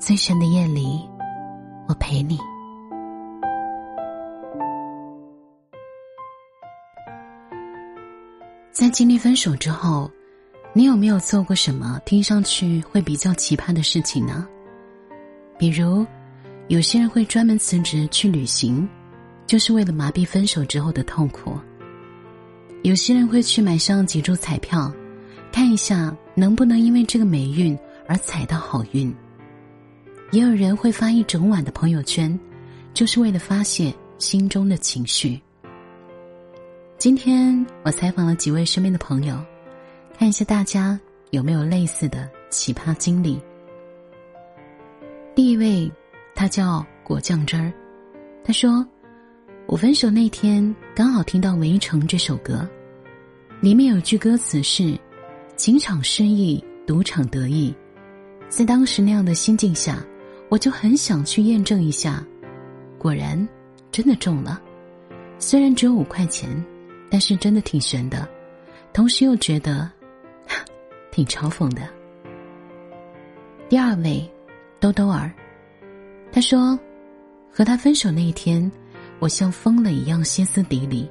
最深的夜里，我陪你。在经历分手之后，你有没有做过什么听上去会比较奇葩的事情呢？比如，有些人会专门辞职去旅行，就是为了麻痹分手之后的痛苦；有些人会去买上几注彩票，看一下能不能因为这个霉运而踩到好运。也有人会发一整晚的朋友圈，就是为了发泄心中的情绪。今天我采访了几位身边的朋友，看一下大家有没有类似的奇葩经历。第一位，他叫果酱汁儿，他说：“我分手那天刚好听到《围城》这首歌，里面有句歌词是‘情场失意，赌场得意’，在当时那样的心境下。”我就很想去验证一下，果然真的中了。虽然只有五块钱，但是真的挺悬的，同时又觉得挺嘲讽的。第二位，兜兜儿，他说，和他分手那一天，我像疯了一样歇斯底里，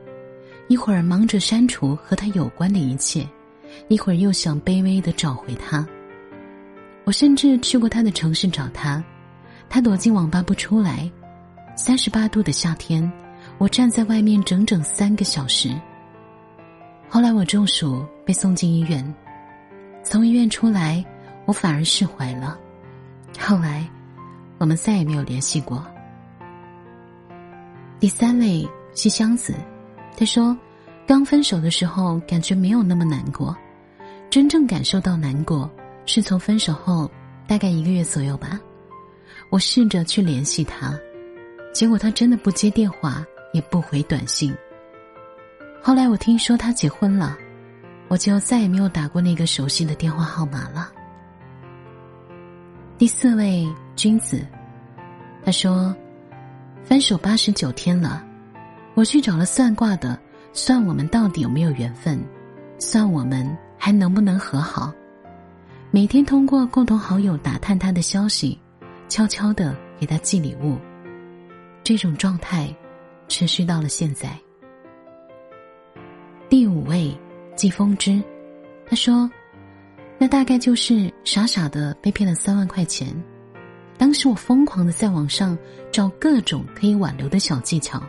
一会儿忙着删除和他有关的一切，一会儿又想卑微的找回他。我甚至去过他的城市找他。他躲进网吧不出来，三十八度的夏天，我站在外面整整三个小时。后来我中暑被送进医院，从医院出来，我反而释怀了。后来，我们再也没有联系过。第三位西箱子，他说，刚分手的时候感觉没有那么难过，真正感受到难过是从分手后大概一个月左右吧。我试着去联系他，结果他真的不接电话，也不回短信。后来我听说他结婚了，我就再也没有打过那个熟悉的电话号码了。第四位君子，他说，分手八十九天了，我去找了算卦的，算我们到底有没有缘分，算我们还能不能和好。每天通过共同好友打探他的消息。悄悄的给他寄礼物，这种状态持续到了现在。第五位季风之，他说：“那大概就是傻傻的被骗了三万块钱。当时我疯狂的在网上找各种可以挽留的小技巧，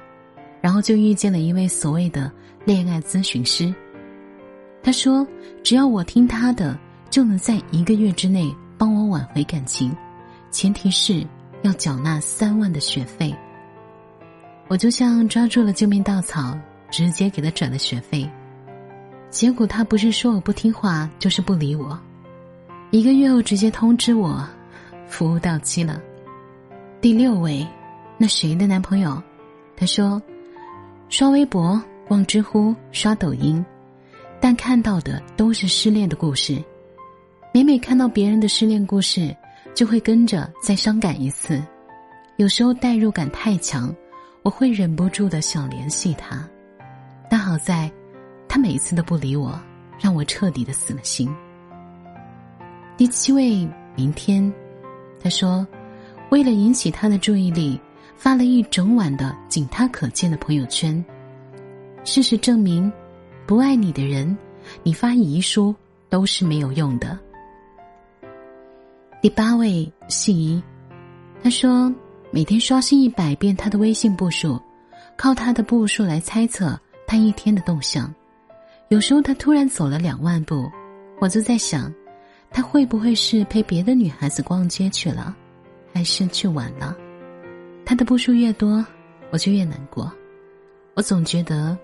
然后就遇见了一位所谓的恋爱咨询师。他说，只要我听他的，就能在一个月之内帮我挽回感情。”前提是要缴纳三万的学费。我就像抓住了救命稻草，直接给他转了学费。结果他不是说我不听话，就是不理我。一个月后直接通知我，服务到期了。第六位，那谁的男朋友？他说，刷微博、逛知乎、刷抖音，但看到的都是失恋的故事。每每看到别人的失恋故事。就会跟着再伤感一次，有时候代入感太强，我会忍不住的想联系他，但好在，他每一次都不理我，让我彻底的死了心。第七位，明天，他说，为了引起他的注意力，发了一整晚的仅他可见的朋友圈。事实证明，不爱你的人，你发遗书都是没有用的。第八位信怡，他说每天刷新一百遍他的微信步数，靠他的步数来猜测他一天的动向。有时候他突然走了两万步，我就在想，他会不会是陪别的女孩子逛街去了，还是去晚了？他的步数越多，我就越难过。我总觉得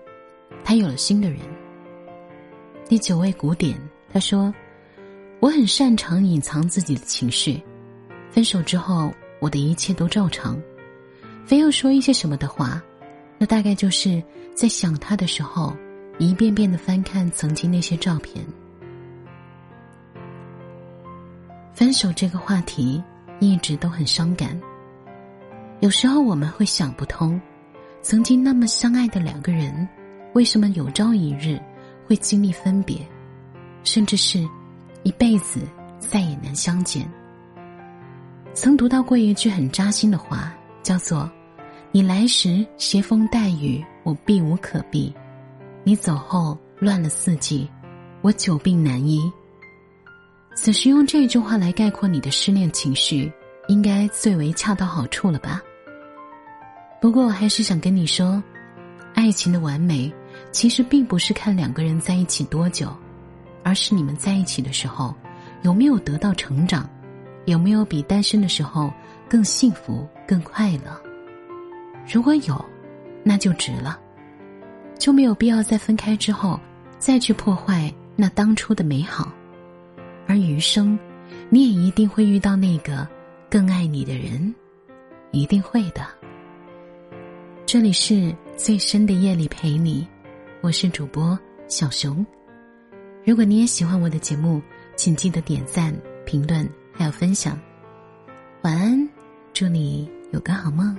他有了新的人。第九位古典，他说。我很擅长隐藏自己的情绪，分手之后，我的一切都照常。非要说一些什么的话，那大概就是在想他的时候，一遍遍的翻看曾经那些照片。分手这个话题一直都很伤感。有时候我们会想不通，曾经那么相爱的两个人，为什么有朝一日会经历分别，甚至是一辈子再也难相见？曾读到过一句很扎心的话，叫做：“你来时携风带雨，我避无可避；你走后乱了四季，我久病难医。”此时用这句话来概括你的失恋情绪，应该最为恰到好处了吧？不过我还是想跟你说，爱情的完美，其实并不是看两个人在一起多久，而是你们在一起的时候，有没有得到成长，有没有比单身的时候更幸福、更快乐？如果有，那就值了，就没有必要在分开之后再去破坏那当初的美好。而余生，你也一定会遇到那个更爱你的人，一定会的。这里是最深的夜里陪你，我是主播小熊。如果你也喜欢我的节目，请记得点赞、评论还有分享。晚安，祝你有个好梦。